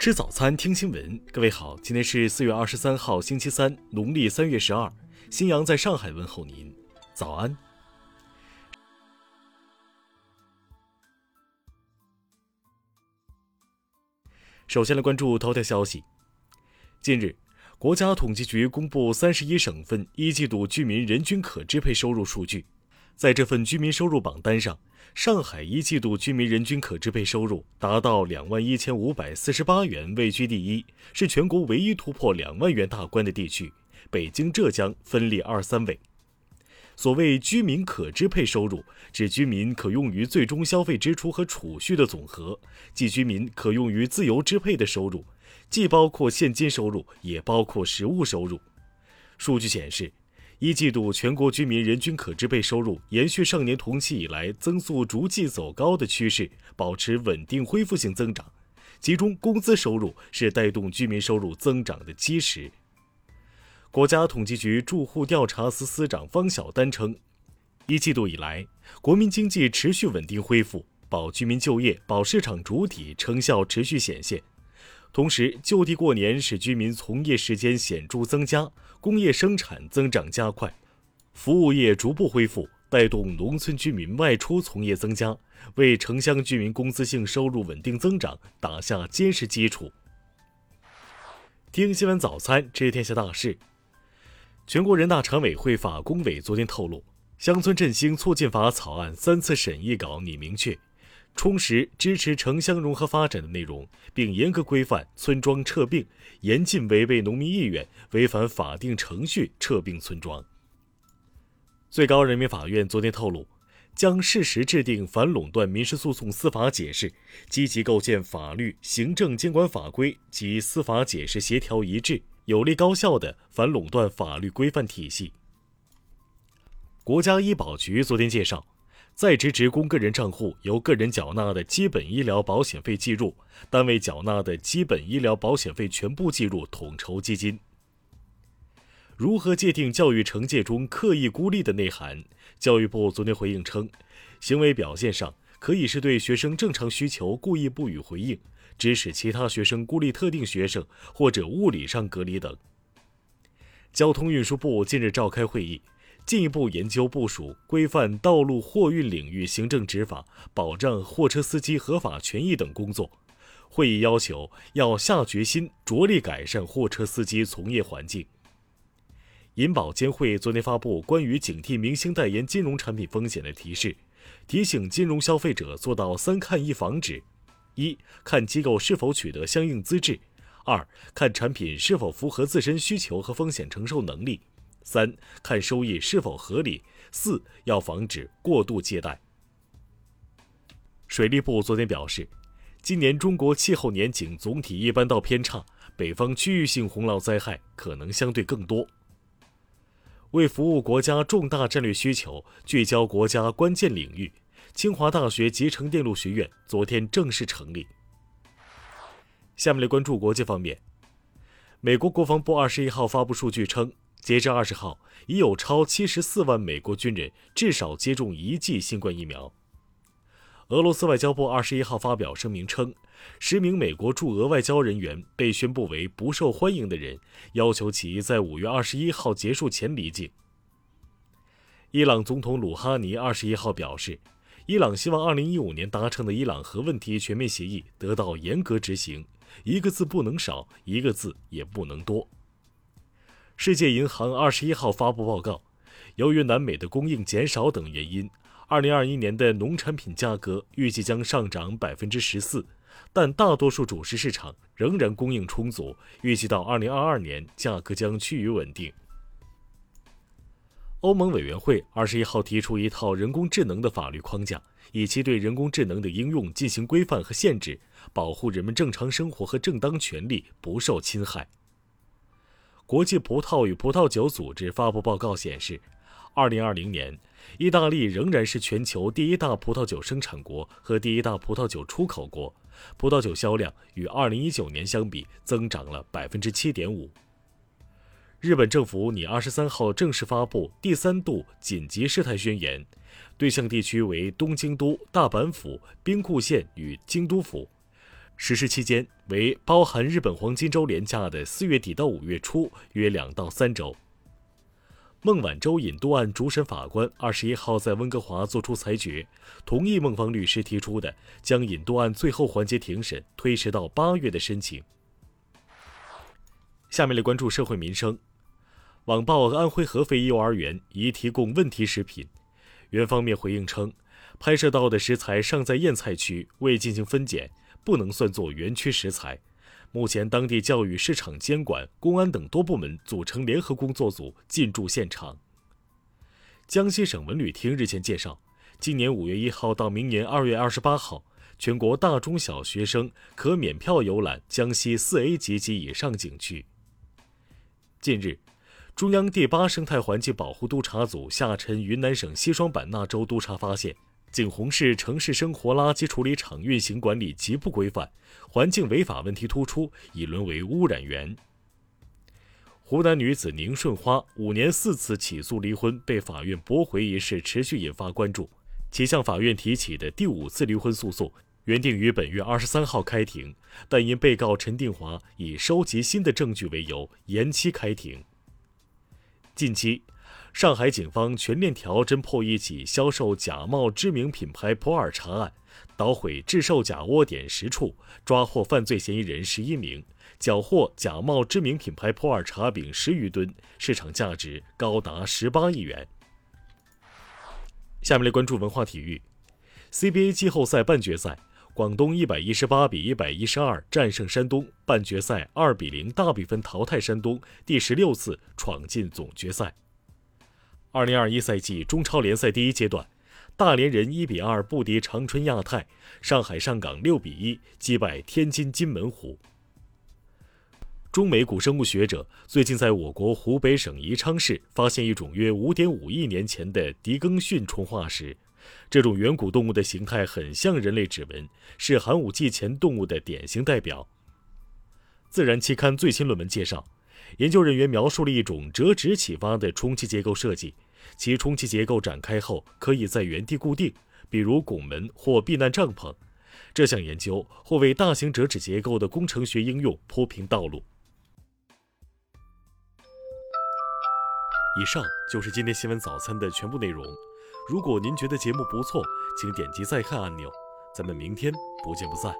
吃早餐，听新闻。各位好，今天是四月二十三号，星期三，农历三月十二。新阳在上海问候您，早安。首先来关注头条消息。近日，国家统计局公布三十一省份一季度居民人均可支配收入数据，在这份居民收入榜单上。上海一季度居民人均可支配收入达到两万一千五百四十八元，位居第一，是全国唯一突破两万元大关的地区。北京、浙江分列二三位。所谓居民可支配收入，指居民可用于最终消费支出和储蓄的总和，即居民可用于自由支配的收入，既包括现金收入，也包括实物收入。数据显示。一季度全国居民人均可支配收入延续上年同期以来增速逐季走高的趋势，保持稳定恢复性增长。其中，工资收入是带动居民收入增长的基石。国家统计局住户调查司司长方晓丹称，一季度以来，国民经济持续稳定恢复，保居民就业、保市场主体成效持续显现。同时，就地过年使居民从业时间显著增加，工业生产增长加快，服务业逐步恢复，带动农村居民外出从业增加，为城乡居民工资性收入稳定增长打下坚实基础。听新闻早餐知天下大事。全国人大常委会法工委昨天透露，《乡村振兴促进法》草案三次审议稿拟明确。充实支持城乡融合发展的内容，并严格规范村庄撤并，严禁违背农民意愿、违反法定程序撤并村庄。最高人民法院昨天透露，将适时制定反垄断民事诉讼司法解释，积极构建法律、行政监管法规及司法解释协调一致、有力高效的反垄断法律规范体系。国家医保局昨天介绍。在职职工个人账户由个人缴纳的基本医疗保险费计入，单位缴纳的基本医疗保险费全部计入统筹基金。如何界定教育惩戒中刻意孤立的内涵？教育部昨天回应称，行为表现上可以是对学生正常需求故意不予回应，指使其他学生孤立特定学生或者物理上隔离等。交通运输部近日召开会议。进一步研究部署规范道路货运领域行政执法，保障货车司机合法权益等工作。会议要求要下决心着力改善货车司机从业环境。银保监会昨天发布关于警惕明星代言金融产品风险的提示，提醒金融消费者做到三看一防止：一看机构是否取得相应资质；二看产品是否符合自身需求和风险承受能力。三看收益是否合理，四要防止过度借贷。水利部昨天表示，今年中国气候年景总体一般到偏差，北方区域性洪涝灾害可能相对更多。为服务国家重大战略需求，聚焦国家关键领域，清华大学集成电路学院昨天正式成立。下面来关注国际方面，美国国防部二十一号发布数据称。截至二十号，已有超七十四万美国军人至少接种一剂新冠疫苗。俄罗斯外交部二十一号发表声明称，十名美国驻俄外交人员被宣布为不受欢迎的人，要求其在五月二十一号结束前离境。伊朗总统鲁哈尼二十一号表示，伊朗希望二零一五年达成的伊朗核问题全面协议得到严格执行，一个字不能少，一个字也不能多。世界银行二十一号发布报告，由于南美的供应减少等原因，二零二一年的农产品价格预计将上涨百分之十四，但大多数主食市场仍然供应充足，预计到二零二二年价格将趋于稳定。欧盟委员会二十一号提出一套人工智能的法律框架，以其对人工智能的应用进行规范和限制，保护人们正常生活和正当权利不受侵害。国际葡萄与葡萄酒组织发布报告显示，2020年，意大利仍然是全球第一大葡萄酒生产国和第一大葡萄酒出口国，葡萄酒销量与2019年相比增长了7.5%。日本政府拟23号正式发布第三度紧急事态宣言，对象地区为东京都、大阪府、兵库县与京都府。实施期间为包含日本黄金周连假的四月底到五月初，约两到三周。孟晚舟引渡案主审法官二十一号在温哥华作出裁决，同意孟方律师提出的将引渡案最后环节庭审推迟到八月的申请。下面来关注社会民生。网曝安徽合肥幼儿园疑提供问题食品，园方面回应称，拍摄到的食材尚在验菜区，未进行分拣，不能算作园区食材。目前，当地教育、市场监管、公安等多部门组成联合工作组进驻现场。江西省文旅厅日前介绍，今年五月一号到明年二月二十八号，全国大中小学生可免票游览江西四 A 级及以上景区。近日，中央第八生态环境保护督察组下沉云南省西双版纳州督察发现。景洪市城市生活垃圾处理厂运行管理极不规范，环境违法问题突出，已沦为污染源。湖南女子宁顺花五年四次起诉离婚被法院驳回一事持续引发关注，其向法院提起的第五次离婚诉讼原定于本月二十三号开庭，但因被告陈定华以收集新的证据为由延期开庭。近期。上海警方全链条侦破一起销售假冒知名品牌普洱茶案，捣毁制售假窝点十处，抓获犯罪嫌疑人十一名，缴获假冒知名品牌普洱茶饼十余吨，市场价值高达十八亿元。下面来关注文化体育，CBA 季后赛半决赛，广东一百一十八比一百一十二战胜山东，半决赛二比零大比分淘汰山东，第十六次闯进总决赛。二零二一赛季中超联赛第一阶段，大连人一比二不敌长春亚泰，上海上港六比一击败天津津门虎。中美古生物学者最近在我国湖北省宜昌市发现一种约五点五亿年前的狄更逊虫化石，这种远古动物的形态很像人类指纹，是寒武纪前动物的典型代表。自然期刊最新论文介绍。研究人员描述了一种折纸启发的充气结构设计，其充气结构展开后可以在原地固定，比如拱门或避难帐篷。这项研究或为大型折纸结构的工程学应用铺平道路。以上就是今天新闻早餐的全部内容。如果您觉得节目不错，请点击再看按钮。咱们明天不见不散。